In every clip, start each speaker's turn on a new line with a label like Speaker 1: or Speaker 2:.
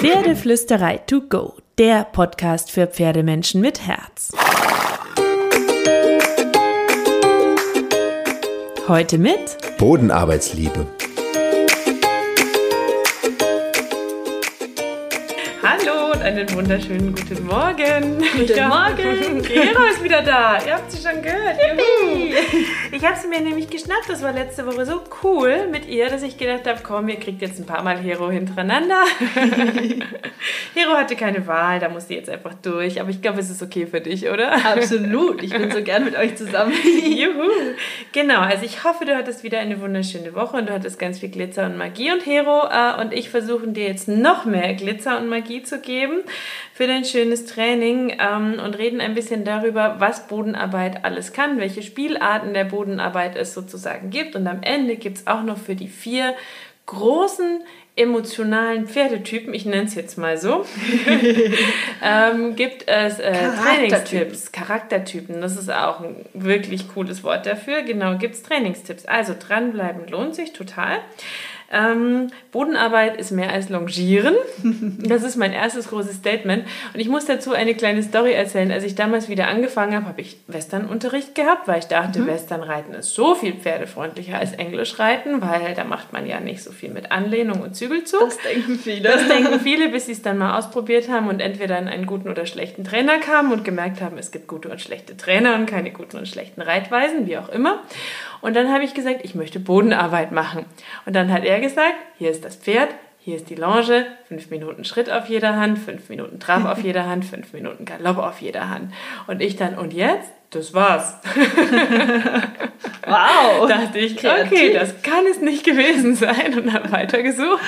Speaker 1: Pferdeflüsterei to go, der Podcast für Pferdemenschen mit Herz. Heute mit
Speaker 2: Bodenarbeitsliebe.
Speaker 1: Einen wunderschönen guten Morgen.
Speaker 3: Guten Morgen.
Speaker 1: Gero ist wieder da. Ihr habt sie schon gehört. Juhu. Ich habe sie mir nämlich geschnappt. Das war letzte Woche so cool mit ihr, dass ich gedacht habe, komm, ihr kriegt jetzt ein paar Mal Hero hintereinander. Hero hatte keine Wahl, da musste jetzt einfach durch. Aber ich glaube, es ist okay für dich, oder?
Speaker 3: Absolut. Ich bin so gern mit euch zusammen.
Speaker 1: Juhu! Genau, also ich hoffe, du hattest wieder eine wunderschöne Woche und du hattest ganz viel Glitzer und Magie. Und Hero äh, und ich versuchen dir jetzt noch mehr Glitzer und Magie zu geben für dein schönes Training ähm, und reden ein bisschen darüber, was Bodenarbeit alles kann, welche Spielarten der Bodenarbeit es sozusagen gibt. Und am Ende gibt es auch noch für die vier großen emotionalen Pferdetypen, ich nenne es jetzt mal so, ähm, gibt es äh,
Speaker 3: Charaktertypen.
Speaker 1: Trainingstipps, Charaktertypen. Das ist auch ein wirklich cooles Wort dafür. Genau, gibt es Trainingstipps. Also dranbleiben lohnt sich total. Ähm, Bodenarbeit ist mehr als Longieren. Das ist mein erstes großes Statement. Und ich muss dazu eine kleine Story erzählen. Als ich damals wieder angefangen habe, habe ich Westernunterricht gehabt, weil ich dachte, Westernreiten ist so viel pferdefreundlicher als Englischreiten, weil da macht man ja nicht so viel mit Anlehnung und Zügelzug.
Speaker 3: Das denken viele.
Speaker 1: Das denken viele, bis sie es dann mal ausprobiert haben und entweder in einen guten oder schlechten Trainer kamen und gemerkt haben, es gibt gute und schlechte Trainer und keine guten und schlechten Reitweisen, wie auch immer. Und dann habe ich gesagt, ich möchte Bodenarbeit machen. Und dann hat er gesagt, hier ist das Pferd, hier ist die Longe, fünf Minuten Schritt auf jeder Hand, fünf Minuten Trab auf jeder Hand, fünf Minuten Galopp auf jeder Hand. Und ich dann, und jetzt? Das war's.
Speaker 3: Wow.
Speaker 1: dachte ich, okay, das kann es nicht gewesen sein und habe weitergesucht.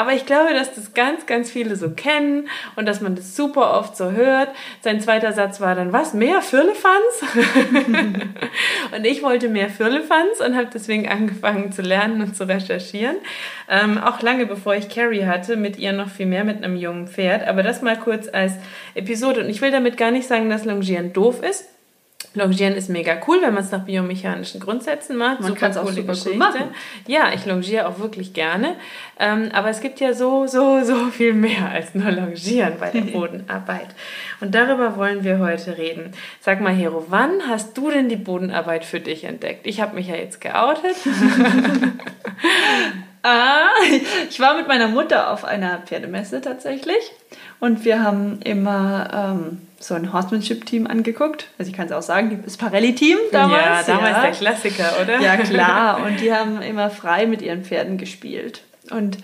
Speaker 1: Aber ich glaube, dass das ganz, ganz viele so kennen und dass man das super oft so hört. Sein zweiter Satz war dann, was, mehr Firlefanz? und ich wollte mehr Firlefanz und habe deswegen angefangen zu lernen und zu recherchieren. Ähm, auch lange bevor ich Carrie hatte, mit ihr noch viel mehr mit einem jungen Pferd. Aber das mal kurz als Episode. Und ich will damit gar nicht sagen, dass Longieren doof ist. Longieren ist mega cool, wenn man es nach biomechanischen Grundsätzen macht.
Speaker 3: Man kann's auch super cool machen.
Speaker 1: Ja, ich longiere auch wirklich gerne. Ähm, aber es gibt ja so, so, so viel mehr als nur Longieren bei der Bodenarbeit. Und darüber wollen wir heute reden. Sag mal, Hero, wann hast du denn die Bodenarbeit für dich entdeckt? Ich habe mich ja jetzt geoutet.
Speaker 3: Ah, ich war mit meiner Mutter auf einer Pferdemesse tatsächlich. Und wir haben immer ähm, so ein Horsemanship-Team angeguckt. Also ich kann es auch sagen, das Parelli-Team damals.
Speaker 1: ja, damals der Klassiker, oder?
Speaker 3: Ja, klar. Und die haben immer frei mit ihren Pferden gespielt. Und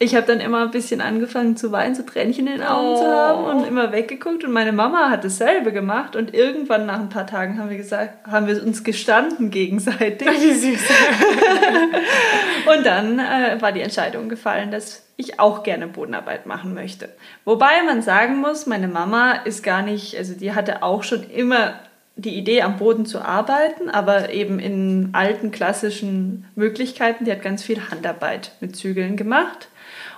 Speaker 3: ich habe dann immer ein bisschen angefangen zu weinen, so Tränchen in den Augen zu
Speaker 1: Oh.
Speaker 3: haben und immer weggeguckt. Und meine Mama hat dasselbe gemacht. Und irgendwann nach ein paar Tagen haben wir gesagt, haben wir uns gestanden gegenseitig.
Speaker 1: Wie süß.
Speaker 3: Und dann äh, war die Entscheidung gefallen, dass ich auch gerne Bodenarbeit machen möchte. Wobei man sagen muss, meine Mama ist gar nicht, also die hatte auch schon immer die Idee, am Boden zu arbeiten, aber eben in alten klassischen Möglichkeiten. Die hat ganz viel Handarbeit mit Zügeln gemacht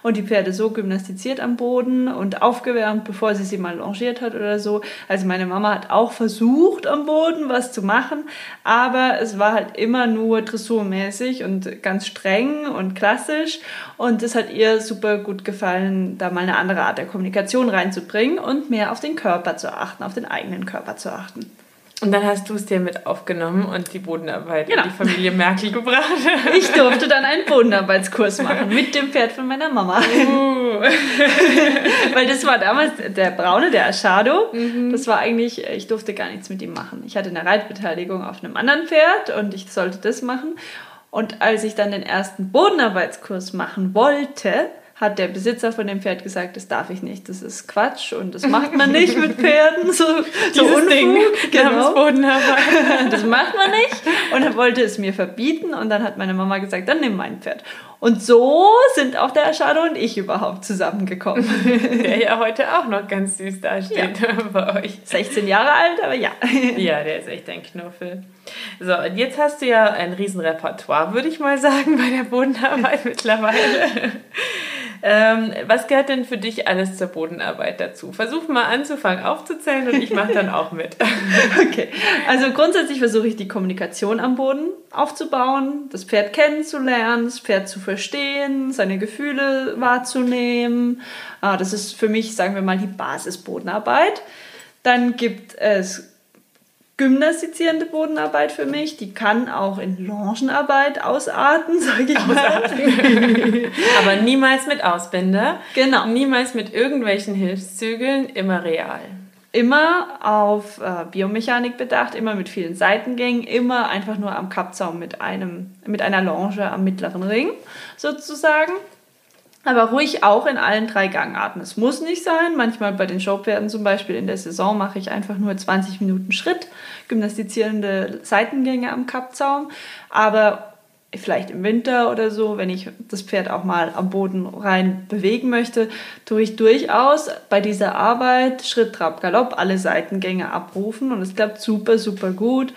Speaker 3: und die Pferde so gymnastiziert am Boden und aufgewärmt, bevor sie sie mal longiert hat oder so. Also meine Mama hat auch versucht, am Boden was zu machen, aber es war halt immer nur dressurmäßig und ganz streng und klassisch und es hat ihr super gut gefallen, da mal eine andere Art der Kommunikation reinzubringen und mehr auf den Körper zu achten, auf den eigenen Körper zu achten.
Speaker 1: Und dann hast du es dir mit aufgenommen und die Bodenarbeit
Speaker 3: Genau.
Speaker 1: in die Familie Merkel gebracht.
Speaker 3: Ich durfte dann einen Bodenarbeitskurs machen mit dem Pferd von meiner Mama.
Speaker 1: Uh.
Speaker 3: Weil das war damals der Braune, der Aschado. Das war eigentlich, ich durfte gar nichts mit ihm machen. Ich hatte eine Reitbeteiligung auf einem anderen Pferd und ich sollte das machen. Und als ich dann den ersten Bodenarbeitskurs machen wollte, hat der Besitzer von dem Pferd gesagt, das darf ich nicht, das ist Quatsch und das macht man nicht mit Pferden. So, so Unfug,
Speaker 1: Ding
Speaker 3: genau. Das macht man nicht. Und er wollte es mir verbieten. Und dann hat meine Mama gesagt, dann nimm mein Pferd. Und so sind auch der Aschado und ich überhaupt zusammengekommen.
Speaker 1: Der ja heute auch noch ganz süß dasteht bei euch.
Speaker 3: 16 Jahre alt, aber ja.
Speaker 1: Ja, der ist echt ein Knuffel. So, und jetzt hast du ja ein Riesenrepertoire, würde ich mal sagen, bei der Bodenarbeit mittlerweile. Ähm, was gehört denn für dich alles zur Bodenarbeit dazu? Versuch mal anzufangen aufzuzählen und ich mache dann auch mit.
Speaker 3: okay, also grundsätzlich versuche ich die Kommunikation am Boden aufzubauen, das Pferd kennenzulernen, das Pferd zu verstehen, seine Gefühle wahrzunehmen. Ah, das ist für mich, sagen wir mal, die Basisbodenarbeit. Dann gibt es gymnastizierende Bodenarbeit für mich. Die kann auch in Longenarbeit ausarten, sage ich ausarten.
Speaker 1: mal. Aber niemals mit Ausbinder. Genau. Niemals mit irgendwelchen Hilfszügeln, immer real.
Speaker 3: Immer auf äh, Biomechanik bedacht, immer mit vielen Seitengängen, immer einfach nur am Kappzaum mit, einem, mit einer Longe am mittleren Ring sozusagen. Aber ruhig auch in allen drei Gangarten. Es muss nicht sein. Manchmal bei den Showpferden zum Beispiel in der Saison mache ich einfach nur 20 Minuten Schritt, gymnastizierende Seitengänge am Kappzaum. Aber vielleicht im Winter oder so, wenn ich das Pferd auch mal am Boden rein bewegen möchte, tue ich durchaus bei dieser Arbeit Schritt, Trab, Galopp alle Seitengänge abrufen und es klappt super, super gut,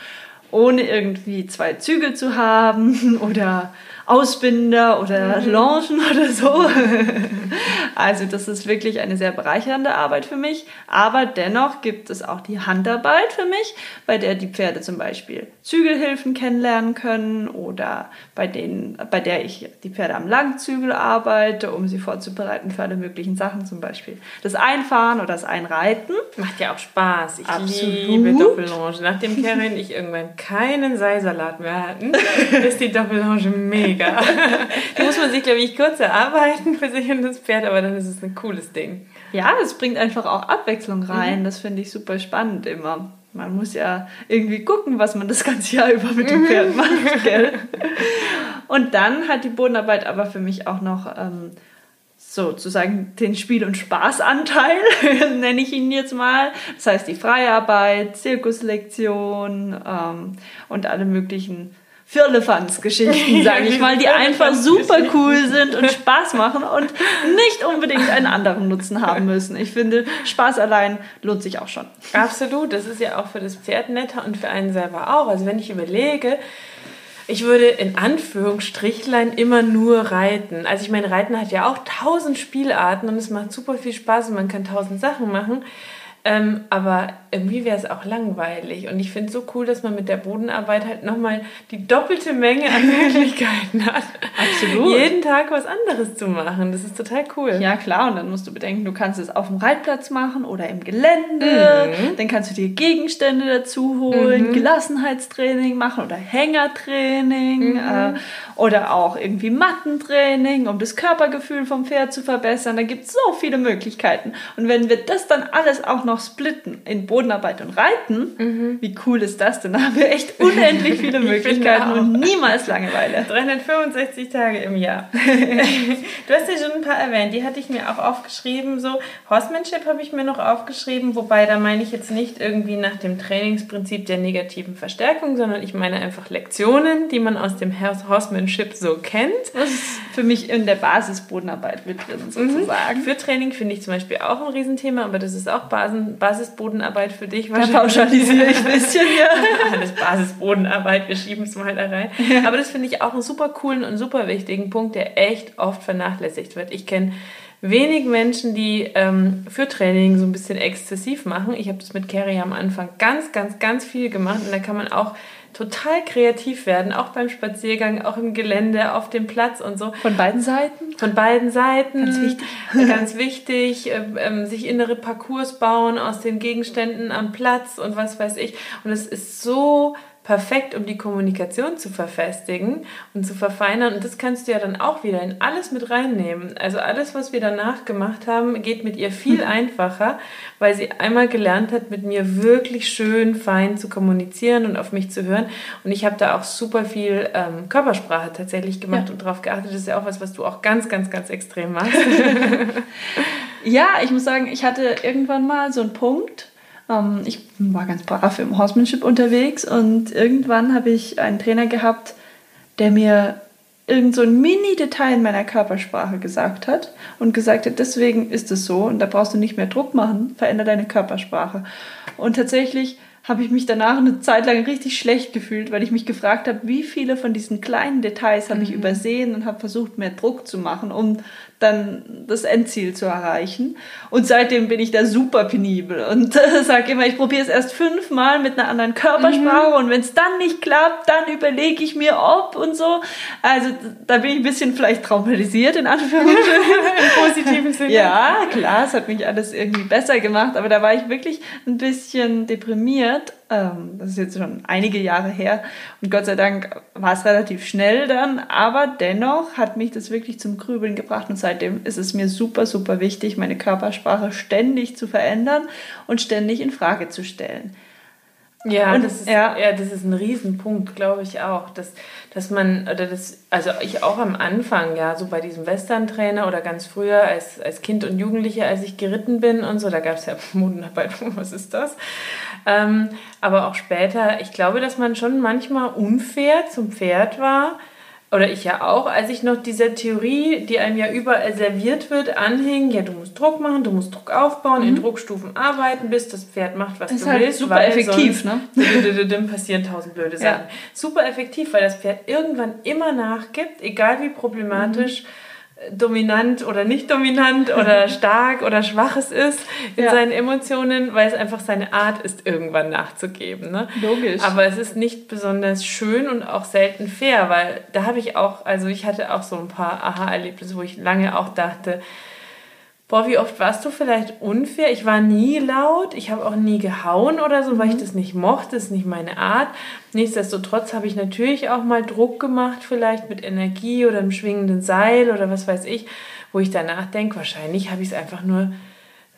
Speaker 3: ohne irgendwie zwei Zügel zu haben oder Ausbinder oder mhm. Longen oder so. also das ist wirklich eine sehr bereichernde Arbeit für mich. Aber dennoch gibt es auch die Handarbeit für mich, bei der die Pferde zum Beispiel Zügelhilfen kennenlernen können oder bei, denen, bei der ich die Pferde am Langzügel arbeite, um sie vorzubereiten für alle möglichen Sachen, zum Beispiel das Einfahren oder das Einreiten.
Speaker 1: Macht ja auch Spaß. Ich Absolut. liebe Doppellonge. Nachdem Karin und ich irgendwann keinen Seisalat mehr hatten, ist die Doppellonge mega mega. Die muss man sich, glaube ich, kurz erarbeiten für sich und das Pferd, aber dann ist es ein cooles Ding.
Speaker 3: Ja, es bringt einfach auch Abwechslung rein. Mhm. Das finde ich super spannend immer. Man muss ja irgendwie gucken, was man das ganze Jahr über mit dem mhm. Pferd macht, gell? Und dann hat die Bodenarbeit aber für mich auch noch ähm, sozusagen den Spiel- und Spaßanteil, nenne ich ihn jetzt mal. Das heißt die Freiarbeit, Zirkuslektion ähm, und alle möglichen Firlefanz-Geschichten, sage ich mal, die einfach super cool sind und Spaß machen und nicht unbedingt einen anderen Nutzen haben müssen. Ich finde, Spaß allein lohnt sich auch schon.
Speaker 1: Absolut, das ist ja auch für das Pferd netter und für einen selber auch. Also wenn ich überlege, ich würde in Anführungsstrichlein immer nur reiten. Also ich meine, Reiten hat ja auch tausend Spielarten und es macht super viel Spaß und man kann tausend Sachen machen. Ähm, aber irgendwie wäre es auch langweilig. Und ich finde es so cool, dass man mit der Bodenarbeit halt nochmal die doppelte Menge an Möglichkeiten hat. Absolut. Jeden Tag was anderes zu machen. Das ist total cool.
Speaker 3: Ja, klar. Und dann musst du bedenken, du kannst es auf dem Reitplatz machen oder im Gelände. Mhm. Dann kannst du dir Gegenstände dazu holen, mhm. Gelassenheitstraining machen oder Hängertraining mhm. äh, oder auch irgendwie Mattentraining, um das Körpergefühl vom Pferd zu verbessern. Da gibt es so viele Möglichkeiten. Und wenn wir das dann alles auch noch splitten in Bodenarbeit und Reiten, mhm. wie cool ist das denn? Da haben wir echt unendlich viele Möglichkeiten und niemals Langeweile.
Speaker 1: 365 Tage im Jahr. du hast ja schon ein paar erwähnt, die hatte ich mir auch aufgeschrieben. So, Horsemanship habe ich mir noch aufgeschrieben, wobei da meine ich jetzt nicht irgendwie nach dem Trainingsprinzip der negativen Verstärkung, sondern ich meine einfach Lektionen, die man aus dem Horsemanship so kennt.
Speaker 3: Das ist für mich in der Basisbodenarbeit mit drin, sozusagen.
Speaker 1: Mhm. Für Training finde ich zum Beispiel auch ein Riesenthema, aber das ist auch Basen Basisbodenarbeit für dich
Speaker 3: wahrscheinlich. Da pauschalisiere ich ein bisschen, ja.
Speaker 1: Alles Basisbodenarbeit, wir schieben es mal da rein. Ja. Aber das finde ich auch einen super coolen und super wichtigen Punkt, der echt oft vernachlässigt wird. Ich kenne wenig Menschen, die ähm, für Training so ein bisschen exzessiv machen. Ich habe das mit Carrie am Anfang ganz, ganz, ganz viel gemacht und da kann man auch total kreativ werden, auch beim Spaziergang, auch im Gelände, auf dem Platz und so.
Speaker 3: Von beiden Seiten?
Speaker 1: Von beiden Seiten. Ganz wichtig. Ganz wichtig, äh, äh, sich innere Parcours bauen aus den Gegenständen am Platz und was weiß ich. Und es ist so perfekt, um die Kommunikation zu verfestigen und zu verfeinern. Und das kannst du ja dann auch wieder in alles mit reinnehmen. Also alles, was wir danach gemacht haben, geht mit ihr viel mhm. einfacher, weil sie einmal gelernt hat, mit mir wirklich schön fein zu kommunizieren und auf mich zu hören. Und ich habe da auch super viel ähm, Körpersprache tatsächlich gemacht ja. und darauf geachtet. Das ist ja auch was, was du auch ganz, ganz, ganz extrem machst.
Speaker 3: ja, ich muss sagen, ich hatte irgendwann mal so einen Punkt, ähm, ich war ganz brav im Horsemanship unterwegs und irgendwann habe ich einen Trainer gehabt, der mir irgend so ein Mini-Detail in meiner Körpersprache gesagt hat und gesagt hat, deswegen ist es so und da brauchst du nicht mehr Druck machen, verändere deine Körpersprache. Und tatsächlich habe ich mich danach eine Zeit lang richtig schlecht gefühlt, weil ich mich gefragt habe, wie viele von diesen kleinen Details habe ich
Speaker 1: Mhm.
Speaker 3: übersehen und habe versucht, mehr Druck zu machen, um dann das Endziel zu erreichen. Und seitdem bin ich da super penibel und äh, sage immer, ich probiere es erst fünfmal mit einer anderen Körpersprache
Speaker 1: Mhm.
Speaker 3: und wenn es dann nicht klappt, dann überlege ich mir, ob und so. Also da bin ich ein bisschen vielleicht traumatisiert in Anführungsstrichen.
Speaker 1: Im positiven Sinne.
Speaker 3: Ja, klar, es hat mich alles irgendwie besser gemacht, aber da war ich wirklich ein bisschen deprimiert. Ähm, das ist jetzt schon einige Jahre her. Und Gott sei Dank war es relativ schnell dann, aber dennoch hat mich das wirklich zum Grübeln gebracht. Und seitdem ist es mir super, super wichtig, meine Körpersprache ständig zu verändern und ständig in Frage zu stellen.
Speaker 1: Ja,
Speaker 3: Und-
Speaker 1: das ist,
Speaker 3: ja.
Speaker 1: ja. das ist ein Riesenpunkt, glaube ich auch. Dass, dass man, oder das, also ich auch am Anfang, ja, so bei diesem Western-Trainer oder ganz früher als, als Kind und Jugendliche, als ich geritten bin und so, da gab es ja Modenarbeit, was ist das? Ähm, aber auch später, ich glaube, dass man schon manchmal unfair zum Pferd war. Oder ich ja auch, als ich noch dieser Theorie, die einem ja überall serviert wird, anhing, ja, du musst Druck machen, du musst Druck aufbauen, in Druckstufen arbeiten, bis das Pferd macht, was
Speaker 3: Mhm. Ist
Speaker 1: du
Speaker 3: halt
Speaker 1: willst.
Speaker 3: super
Speaker 1: weil
Speaker 3: effektiv, ne?
Speaker 1: Dann passieren tausend blöde
Speaker 3: Ja.
Speaker 1: Sachen. Super effektiv, weil das Pferd irgendwann immer nachgibt, egal wie problematisch,
Speaker 3: Mhm.
Speaker 1: Dominant oder nicht dominant oder stark oder schwach es ist in
Speaker 3: Ja.
Speaker 1: seinen Emotionen, weil es einfach seine Art ist, irgendwann nachzugeben. Ne?
Speaker 3: Logisch.
Speaker 1: Aber es ist nicht besonders schön und auch selten fair, weil da habe ich auch, also ich hatte auch so ein paar Aha-Erlebnisse, wo ich lange auch dachte, Boah, wie oft warst du vielleicht unfair? Ich war nie laut, ich habe auch nie gehauen oder so, weil ich das nicht mochte, das ist nicht meine Art. Nichtsdestotrotz habe ich natürlich auch mal Druck gemacht, vielleicht mit Energie oder einem schwingenden Seil oder was weiß ich, wo ich danach denke, wahrscheinlich habe ich es einfach nur,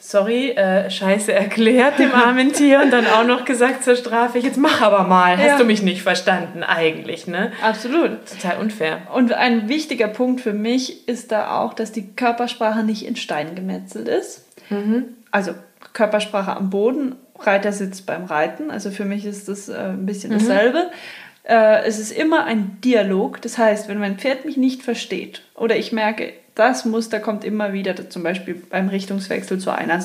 Speaker 1: sorry, äh, scheiße erklärt dem armen Tier und dann auch noch gesagt zur Strafe, jetzt mach aber mal, hast
Speaker 3: Ja.
Speaker 1: du mich nicht verstanden eigentlich, ne?
Speaker 3: Absolut.
Speaker 1: Total unfair.
Speaker 3: Und ein wichtiger Punkt für mich ist da auch, dass die Körpersprache nicht in Stein gemetzelt ist. Also Körpersprache am Boden, Reitersitz beim Reiten. Also für mich ist das äh, ein bisschen dasselbe. Äh, es ist immer ein Dialog. Das heißt, wenn mein Pferd mich nicht versteht oder ich merke, das Muster kommt immer wieder, zum Beispiel beim Richtungswechsel zu einer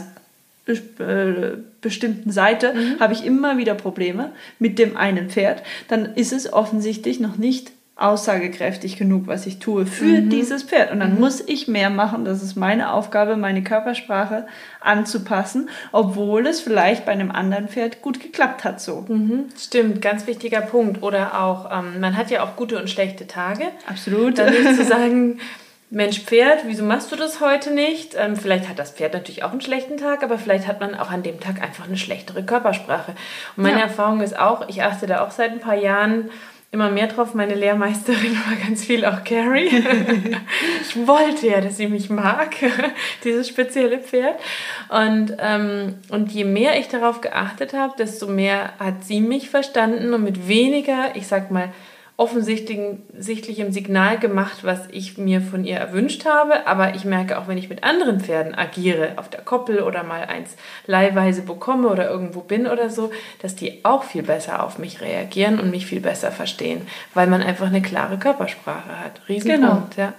Speaker 3: äh, bestimmten Seite habe ich immer wieder Probleme mit dem einen Pferd, dann ist es offensichtlich noch nicht aussagekräftig genug, was ich tue für dieses Pferd. Und dann muss ich mehr machen. Das ist meine Aufgabe, meine Körpersprache anzupassen, obwohl es vielleicht bei einem anderen Pferd gut geklappt hat so.
Speaker 1: Mhm, stimmt, ganz wichtiger Punkt. Oder auch, ähm, man hat ja auch gute und schlechte Tage.
Speaker 3: Absolut.
Speaker 1: Dann nicht zu sagen, Mensch, Pferd, wieso machst du das heute nicht? Ähm, vielleicht hat das Pferd natürlich auch einen schlechten Tag, aber vielleicht hat man auch an dem Tag einfach eine schlechtere Körpersprache. Und meine
Speaker 3: Ja.
Speaker 1: Erfahrung ist auch, ich achte da auch seit ein paar Jahren immer mehr drauf. Meine Lehrmeisterin war ganz viel auch Carrie. ich wollte ja, dass sie mich mag, dieses spezielle Pferd. Und, ähm, und je mehr ich darauf geachtet habe, desto mehr hat sie mich verstanden und mit weniger, ich sag mal, offensichtlichem Signal gemacht, was ich mir von ihr erwünscht habe. Aber ich merke auch, wenn ich mit anderen Pferden agiere, auf der Koppel oder mal eins leihweise bekomme oder irgendwo bin oder so, dass die auch viel besser auf mich reagieren und mich viel besser verstehen, weil man einfach eine klare Körpersprache hat. Riesenpunkt, ja.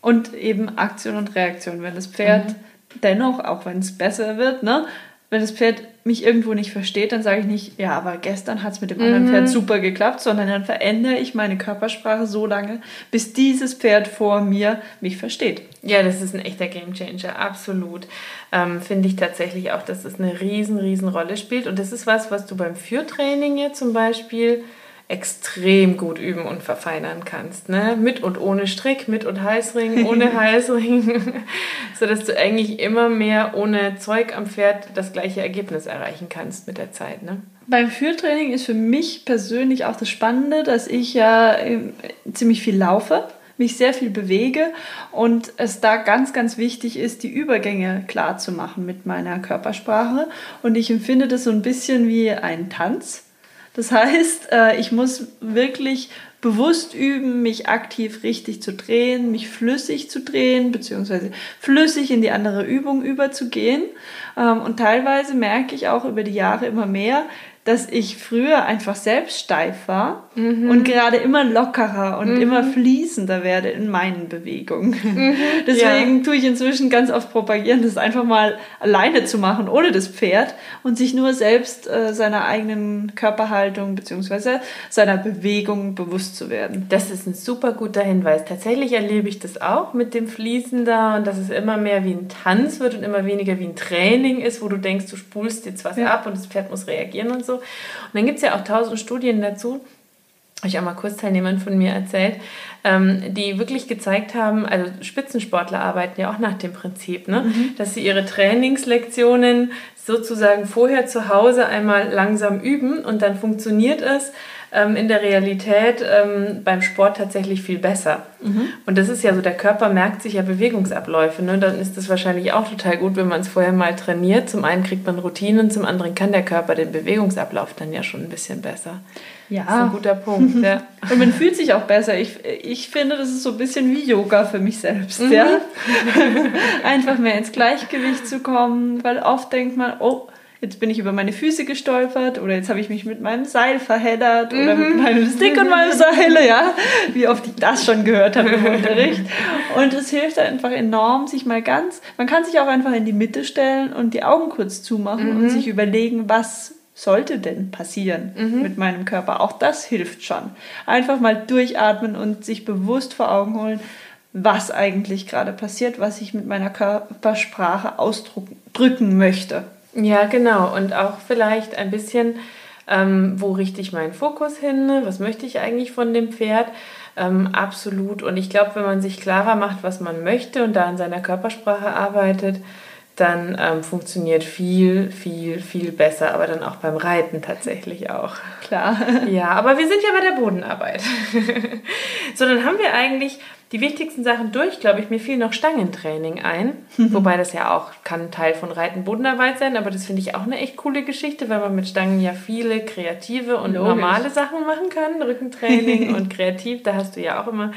Speaker 3: Und eben Aktion und Reaktion. Wenn das Pferd dennoch, auch wenn es besser wird, ne, wenn das Pferd mich irgendwo nicht versteht, dann sage ich nicht, ja, aber gestern hat es mit dem anderen Pferd super geklappt, sondern dann verändere ich meine Körpersprache so lange, bis dieses Pferd vor mir mich versteht.
Speaker 1: Ja, das ist ein echter Gamechanger, absolut. Ähm, Finde ich tatsächlich auch, dass es eine riesen, riesen Rolle spielt. Und das ist was, was du beim Führtraining jetzt zum Beispiel extrem gut üben und verfeinern kannst. Ne? Mit und ohne Strick, mit und Heißring, ohne Heißring. Sodass du eigentlich immer mehr ohne Zeug am Pferd das gleiche Ergebnis erreichen kannst mit der Zeit. Ne?
Speaker 3: Beim Führtraining ist für mich persönlich auch das Spannende, dass ich ja ähm, ziemlich viel laufe, mich sehr viel bewege und es da ganz, ganz wichtig ist, die Übergänge klar zu machen mit meiner Körpersprache. Und ich empfinde das so ein bisschen wie ein Tanz. Das heißt, äh, ich muss wirklich bewusst üben, mich aktiv richtig zu drehen, mich flüssig zu drehen, beziehungsweise flüssig in die andere Übung überzugehen. Ähm, Und teilweise merke ich auch über die Jahre immer mehr, dass ich früher einfach selbst steif war mhm. und gerade immer lockerer und mhm. immer fließender werde in meinen Bewegungen. Mhm. Deswegen ja. tue ich inzwischen ganz oft propagieren, das einfach mal alleine zu machen, ohne das Pferd und sich nur selbst äh, seiner eigenen Körperhaltung bzw. seiner Bewegung bewusst zu werden.
Speaker 1: Das ist ein super guter Hinweis. Tatsächlich erlebe ich das auch mit dem Fließen da und dass es immer mehr wie ein Tanz wird und immer weniger wie ein Training ist, wo du denkst, du spulst jetzt was ja. ab und das Pferd muss reagieren und so. Und dann gibt es ja auch tausend Studien dazu, habe ich auch mal Kursteilnehmern von mir erzählt, ähm, die wirklich gezeigt haben, also Spitzensportler arbeiten ja auch nach dem Prinzip, ne? Mhm. dass sie ihre Trainingslektionen sozusagen vorher zu Hause einmal langsam üben und dann funktioniert es ähm, in der Realität ähm, beim Sport tatsächlich viel besser. Mhm. Und das ist ja so, der Körper merkt sich ja Bewegungsabläufe. Ne? Dann ist es wahrscheinlich auch total gut, wenn man es vorher mal trainiert. Zum einen kriegt man Routinen, zum anderen kann der Körper den Bewegungsablauf dann ja schon ein bisschen besser. Ja. Das ist ein guter Punkt. Ja.
Speaker 3: Und man fühlt sich auch besser. Ich, ich finde, das ist so ein bisschen wie Yoga für mich selbst. Mhm. Ja? Einfach mehr ins Gleichgewicht zu kommen, weil oft denkt man, oh, jetzt bin ich über meine Füße gestolpert oder jetzt habe ich mich mit meinem Seil verheddert mhm. oder mit mhm. meinem Stick und meinem Seil, ja, wie oft ich das schon gehört habe im Unterricht. Und es hilft einfach enorm, sich mal ganz, man kann sich auch einfach in die Mitte stellen und die Augen kurz zumachen mhm. und sich überlegen, was sollte denn passieren mhm. mit meinem Körper. Auch das hilft schon. Einfach mal durchatmen und sich bewusst vor Augen holen, was eigentlich gerade passiert, was ich mit meiner Körpersprache ausdrücken möchte.
Speaker 1: Ja, genau. Und auch vielleicht ein bisschen, ähm, wo richte ich meinen Fokus hin? Was möchte ich eigentlich von dem Pferd? Ähm, absolut. Und ich glaube, wenn man sich klarer macht, was man möchte und da an seiner Körpersprache arbeitet, dann ähm, funktioniert viel, viel, viel besser, aber dann auch beim Reiten tatsächlich auch.
Speaker 3: Klar.
Speaker 1: Ja, aber wir sind ja bei der Bodenarbeit. so, dann haben wir eigentlich die wichtigsten Sachen durch, glaube ich. Mir fiel noch Stangentraining ein, wobei das ja auch kann Teil von Reiten Bodenarbeit sein, aber das finde ich auch eine echt coole Geschichte, weil man mit Stangen ja viele kreative und Logisch. normale Sachen machen kann. Rückentraining und kreativ, da hast du ja auch immer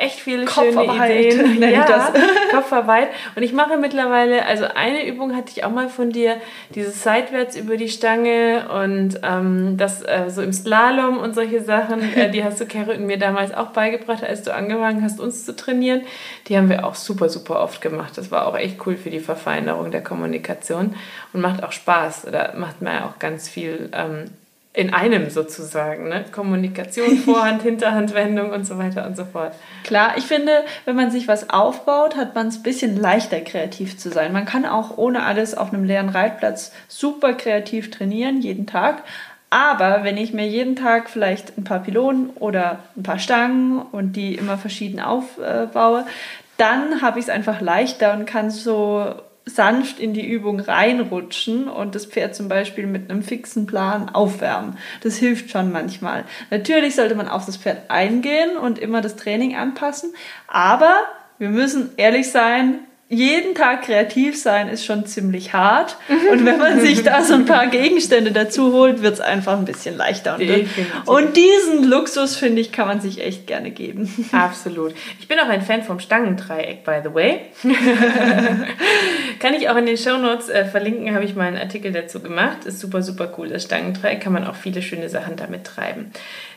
Speaker 1: echt viele schöne Ideen. ja, das. Kopfarbeit. Und ich mache mittlerweile, also eine Übung hatte ich auch mal von dir, dieses seitwärts über die Stange und ähm, das äh, so im Slalom und solche Sachen, äh, die hast du Carol mir damals auch beigebracht, als du angefangen hast, uns zu trainieren. Die haben wir auch super, super oft gemacht. Das war auch echt cool für die Verfeinerung der Kommunikation und macht auch Spaß. Da macht man ja auch ganz viel ähm, in einem sozusagen. Ne? Kommunikation, Vorhand, Hinterhandwendung und so weiter und so fort.
Speaker 3: Klar, ich finde, wenn man sich was aufbaut, hat man es ein bisschen leichter kreativ zu sein. Man kann auch ohne alles auf einem leeren Reitplatz super kreativ trainieren, jeden Tag. Aber wenn ich mir jeden Tag vielleicht ein paar Pylonen oder ein paar Stangen und die immer verschieden aufbaue, dann habe ich es einfach leichter und kann so sanft in die Übung reinrutschen und das Pferd zum Beispiel mit einem fixen Plan aufwärmen. Das hilft schon manchmal. Natürlich sollte man auf das Pferd eingehen und immer das Training anpassen, aber wir müssen ehrlich sein, jeden Tag kreativ sein ist schon ziemlich hart. Und wenn man sich da so ein paar Gegenstände dazu holt, wird es einfach ein bisschen leichter. Und, und diesen Luxus, finde ich, kann man sich echt gerne geben.
Speaker 1: Absolut. Ich bin auch ein Fan vom Stangendreieck, by the way. kann ich auch in den Shownotes äh, verlinken, habe ich mal einen Artikel dazu gemacht. Ist super, super cool. Das Stangendreieck kann man auch viele schöne Sachen damit treiben.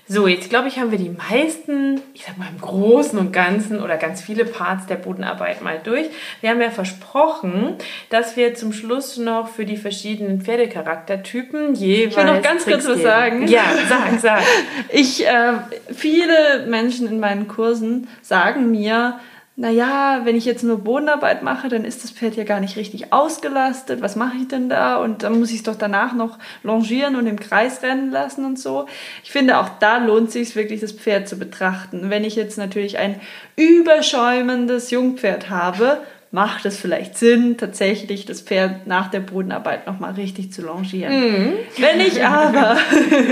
Speaker 1: So, jetzt glaube ich, haben wir die meisten, ich sag mal im Großen und Ganzen oder ganz viele Parts der Bodenarbeit mal durch. Wir haben ja versprochen, dass wir zum Schluss noch für die verschiedenen Pferdecharaktertypen jeweils.
Speaker 3: Ich will noch ganz Tricks kurz was sagen.
Speaker 1: Ja, sag, sag.
Speaker 3: Ich, äh, viele Menschen in meinen Kursen sagen mir, naja, wenn ich jetzt nur Bodenarbeit mache, dann ist das Pferd ja gar nicht richtig ausgelastet. Was mache ich denn da? Und dann muss ich es doch danach noch longieren und im Kreis rennen lassen und so. Ich finde, auch da lohnt es sich wirklich, das Pferd zu betrachten. Wenn ich jetzt natürlich ein überschäumendes Jungpferd habe, macht es vielleicht Sinn, tatsächlich das Pferd nach der Bodenarbeit nochmal richtig zu longieren. Mhm. Wenn ich aber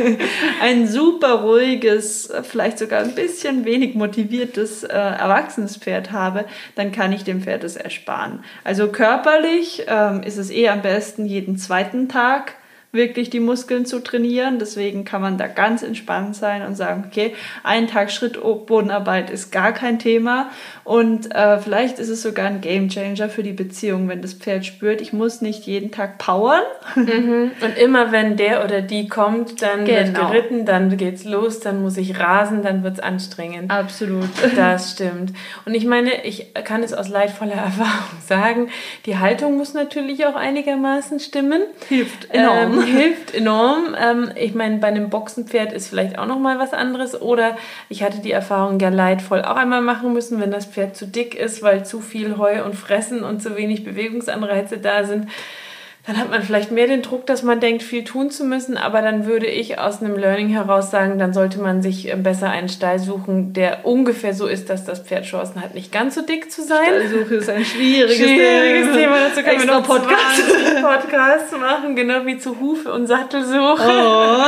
Speaker 3: ein super ruhiges, vielleicht sogar ein bisschen wenig motiviertes äh, erwachsenes Pferd habe, dann kann ich dem Pferd es ersparen. Also körperlich ähm, ist es eh am besten jeden zweiten Tag wirklich die Muskeln zu trainieren. Deswegen kann man da ganz entspannt sein und sagen, okay, ein Tag Schrittbodenarbeit ist gar kein Thema. Und äh, vielleicht ist es sogar ein Gamechanger für die Beziehung, wenn das Pferd spürt, ich muss nicht jeden Tag powern.
Speaker 1: Mhm. Und immer wenn der oder die kommt, dann genau. wird geritten, dann geht's los, dann muss ich rasen, dann wird's anstrengend.
Speaker 3: Absolut.
Speaker 1: Das stimmt. Und ich meine, ich kann es aus leidvoller Erfahrung sagen, die Haltung muss natürlich auch einigermaßen stimmen.
Speaker 3: Hilft enorm.
Speaker 1: Ähm, hilft enorm. Ähm, ich meine, bei einem Boxenpferd ist vielleicht auch noch mal was anderes. Oder ich hatte die Erfahrung ja leidvoll auch einmal machen müssen, wenn das Pferd zu dick ist, weil zu viel Heu und Fressen und zu wenig Bewegungsanreize da sind dann hat man vielleicht mehr den Druck, dass man denkt, viel tun zu müssen. Aber dann würde ich aus einem Learning heraus sagen, dann sollte man sich äh, besser einen Stall suchen, der ungefähr so ist, dass das Pferd Chancen hat, nicht ganz so dick zu sein.
Speaker 3: Stallsuche ist ein schwieriges,
Speaker 1: schwieriges Thema. Dazu können
Speaker 3: wir noch Podcast.
Speaker 1: Podcasts machen, genau wie zu Hufe und Sattelsuche. Oh.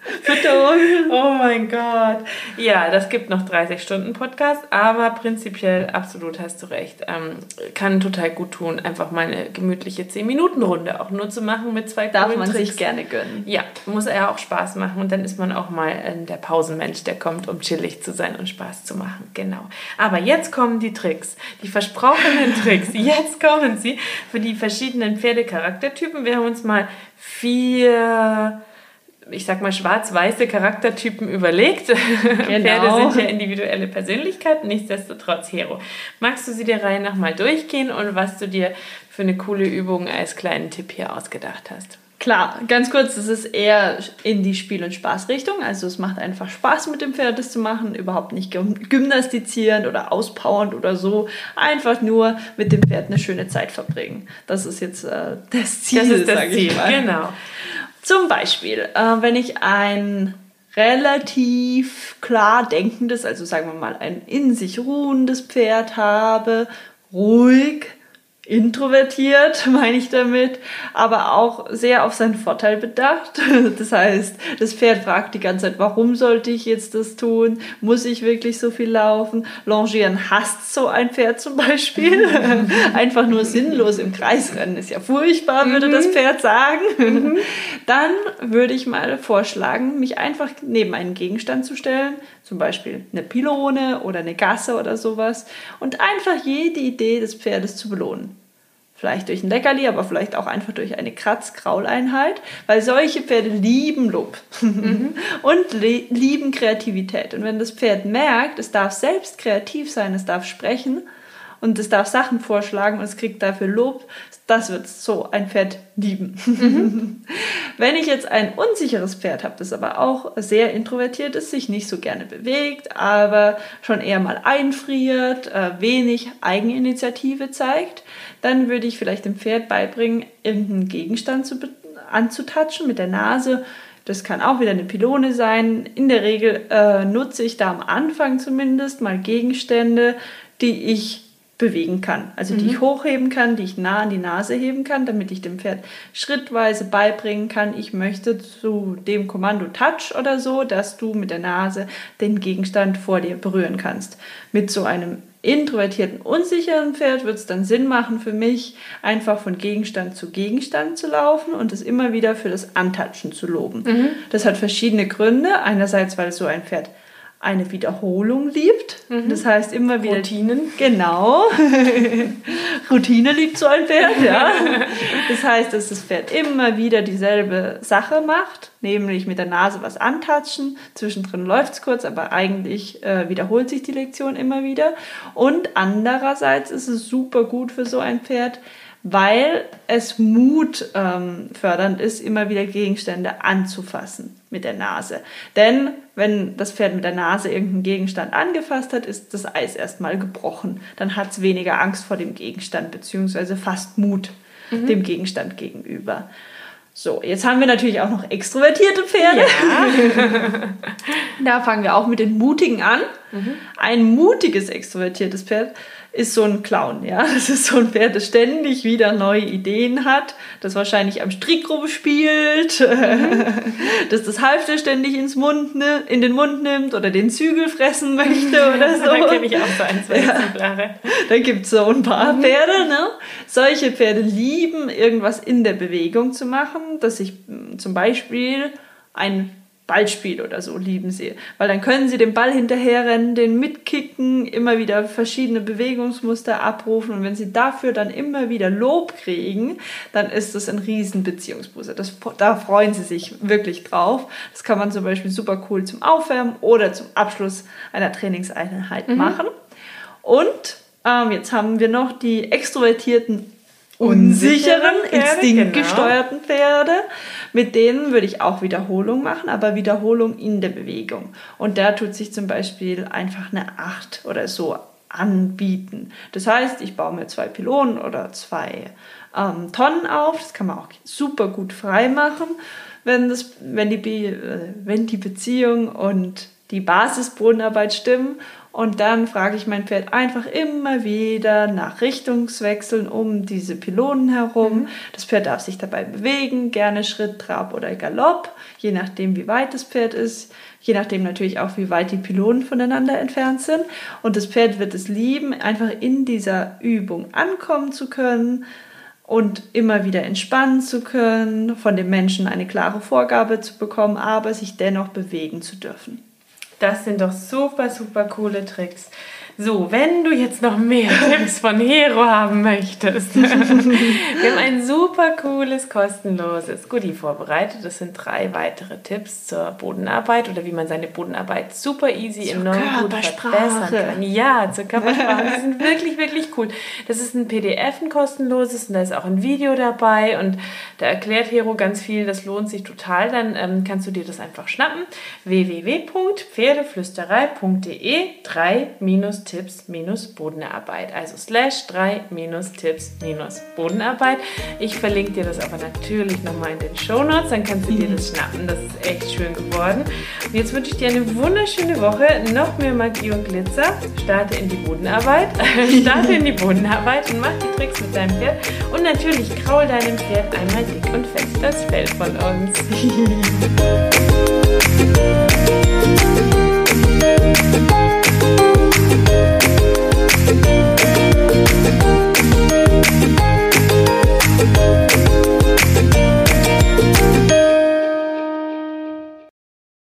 Speaker 1: Fütterung. Oh mein Gott. Ja, das gibt noch 30 Stunden Podcast, aber prinzipiell absolut hast du recht. Ähm, kann total gut tun, einfach mal eine gemütliche 10 Minuten Runde auch nur zu machen mit zwei
Speaker 3: Darf man Tricks. sich gerne gönnen.
Speaker 1: Ja, muss ja auch Spaß machen und dann ist man auch mal der Pausenmensch, der kommt, um chillig zu sein und Spaß zu machen. Genau. Aber jetzt kommen die Tricks, die versprochenen Tricks. Jetzt kommen sie für die verschiedenen Pferdecharaktertypen. Wir haben uns mal vier ich sag mal, schwarz-weiße Charaktertypen überlegt. Genau. Pferde sind ja individuelle Persönlichkeiten, nichtsdestotrotz Hero. Magst du sie der Reihe nochmal durchgehen und was du dir für eine coole Übung als kleinen Tipp hier ausgedacht hast?
Speaker 3: Klar, ganz kurz, es ist eher in die Spiel- und Spaßrichtung. Also es macht einfach Spaß mit dem Pferd das zu machen, überhaupt nicht gymnastizierend oder auspowernd oder so. Einfach nur mit dem Pferd eine schöne Zeit verbringen. Das ist jetzt äh, das Ziel,
Speaker 1: das ist das Ziel,
Speaker 3: genau. Zum Beispiel, äh, wenn ich ein relativ klar denkendes, also sagen wir mal ein in sich ruhendes Pferd habe, ruhig, introvertiert, meine ich damit, aber auch sehr auf seinen Vorteil bedacht. Das heißt, das Pferd fragt die ganze Zeit, warum sollte ich jetzt das tun? Muss ich wirklich so viel laufen? Longieren hasst so ein Pferd zum Beispiel. Einfach nur sinnlos im Kreis rennen ist ja furchtbar, würde das mhm. Pferd sagen. Mhm. Dann würde ich mal vorschlagen, mich einfach neben einen Gegenstand zu stellen, zum Beispiel eine Pylone oder eine Gasse oder sowas, und einfach jede Idee des Pferdes zu belohnen. Vielleicht durch ein Leckerli, aber vielleicht auch einfach durch eine Kratz-Krauleinheit, weil solche Pferde lieben Lob mhm. und lieben Kreativität. Und wenn das Pferd merkt, es darf selbst kreativ sein, es darf sprechen und es darf Sachen vorschlagen und es kriegt dafür Lob, das wird so ein Pferd lieben. Mhm. Wenn ich jetzt ein unsicheres Pferd habe, das aber auch sehr introvertiert ist, sich nicht so gerne bewegt, aber schon eher mal einfriert, äh, wenig Eigeninitiative zeigt, dann würde ich vielleicht dem Pferd beibringen, irgendeinen Gegenstand zu, anzutatschen mit der Nase. Das kann auch wieder eine Pylone sein. In der Regel äh, nutze ich da am Anfang zumindest mal Gegenstände, die ich bewegen kann. Also die mhm. ich hochheben kann, die ich nah an die Nase heben kann, damit ich dem Pferd schrittweise beibringen kann, ich möchte zu dem Kommando Touch oder so, dass du mit der Nase den Gegenstand vor dir berühren kannst. Mit so einem introvertierten, unsicheren Pferd wird es dann Sinn machen für mich, einfach von Gegenstand zu Gegenstand zu laufen und es immer wieder für das Antatschen zu loben. Mhm. Das hat verschiedene Gründe. Einerseits, weil so ein Pferd eine Wiederholung liebt. Mhm. Das heißt immer wieder.
Speaker 1: Routinen.
Speaker 3: Genau. Routine liebt so ein Pferd, ja. Das heißt, dass das Pferd immer wieder dieselbe Sache macht, nämlich mit der Nase was antatschen. Zwischendrin läuft es kurz, aber eigentlich äh, wiederholt sich die Lektion immer wieder. Und andererseits ist es super gut für so ein Pferd, weil es Mut ähm, fördernd ist, immer wieder Gegenstände anzufassen mit der Nase. Denn wenn das Pferd mit der Nase irgendeinen Gegenstand angefasst hat, ist das Eis erstmal gebrochen. Dann hat es weniger Angst vor dem Gegenstand, beziehungsweise fast Mut mhm. dem Gegenstand gegenüber. So, jetzt haben wir natürlich auch noch extrovertierte Pferde. Ja. da fangen wir auch mit den mutigen an. Mhm. Ein mutiges extrovertiertes Pferd ist so ein Clown, ja. Das ist so ein Pferd, das ständig wieder neue Ideen hat, das wahrscheinlich am Strick rumspielt, mhm. das das Halfter ständig ins Mund, in den Mund nimmt oder den Zügel fressen möchte oder so. da
Speaker 1: kenne ich auch so ein, zwei ja. Exemplare.
Speaker 3: Da gibt es so ein paar mhm. Pferde, ne? Solche Pferde lieben, irgendwas in der Bewegung zu machen, dass ich hm, zum Beispiel ein Ballspiel oder so lieben sie. Weil dann können sie den Ball hinterherrennen, den mitkicken, immer wieder verschiedene Bewegungsmuster abrufen und wenn sie dafür dann immer wieder Lob kriegen, dann ist das ein riesen Beziehungsbooster. Das, da freuen sie sich wirklich drauf. Das kann man zum Beispiel super cool zum Aufwärmen oder zum Abschluss einer Trainingseinheit mhm. machen. Und ähm, jetzt haben wir noch die extrovertierten unsicheren, instinktgesteuerten genau. Pferde. Mit denen würde ich auch Wiederholung machen, aber Wiederholung in der Bewegung. Und da tut sich zum Beispiel einfach eine Acht oder so anbieten. Das heißt, ich baue mir zwei Pylonen oder zwei ähm, Tonnen auf. Das kann man auch super gut frei machen, wenn, das, wenn, die, Be äh, wenn die Beziehung und die Basisbodenarbeit stimmen und dann frage ich mein Pferd einfach immer wieder nach Richtungswechseln um diese Pylonen herum. Mhm. Das Pferd darf sich dabei bewegen, gerne Schritt, Trab oder Galopp, je nachdem, wie weit das Pferd ist, je nachdem natürlich auch, wie weit die Pylonen voneinander entfernt sind. Und das Pferd wird es lieben, einfach in dieser Übung ankommen zu können und immer wieder entspannen zu können, von dem Menschen eine klare Vorgabe zu bekommen, aber sich dennoch bewegen zu dürfen.
Speaker 1: Das sind doch super, super coole Tricks. So, wenn du jetzt noch mehr Tipps von Hero haben möchtest, wir haben ein super cooles, kostenloses Goodie vorbereitet. Das sind drei weitere Tipps zur Bodenarbeit oder wie man seine Bodenarbeit super easy zur im neuen Gut verbessern kann. Ja, zur Körpersprache. Die sind wirklich, wirklich cool. Das ist ein PDF, ein kostenloses und da ist auch ein Video dabei und da erklärt Hero ganz viel. Das lohnt sich total. Dann ähm, kannst du dir das einfach schnappen. www.pferdeflüsterei.de 3 minus Tipps minus Bodenarbeit. Also slash 3 minus Tipps minus Bodenarbeit. Ich verlinke dir das aber natürlich nochmal in den Show Notes, dann kannst du dir das schnappen. Das ist echt schön geworden. Und jetzt wünsche ich dir eine wunderschöne Woche. Noch mehr Magie und Glitzer. Starte in die Bodenarbeit. Starte in die Bodenarbeit und mach die Tricks mit deinem Pferd. Und natürlich kraul deinem Pferd einmal dick und fest das Fell von uns.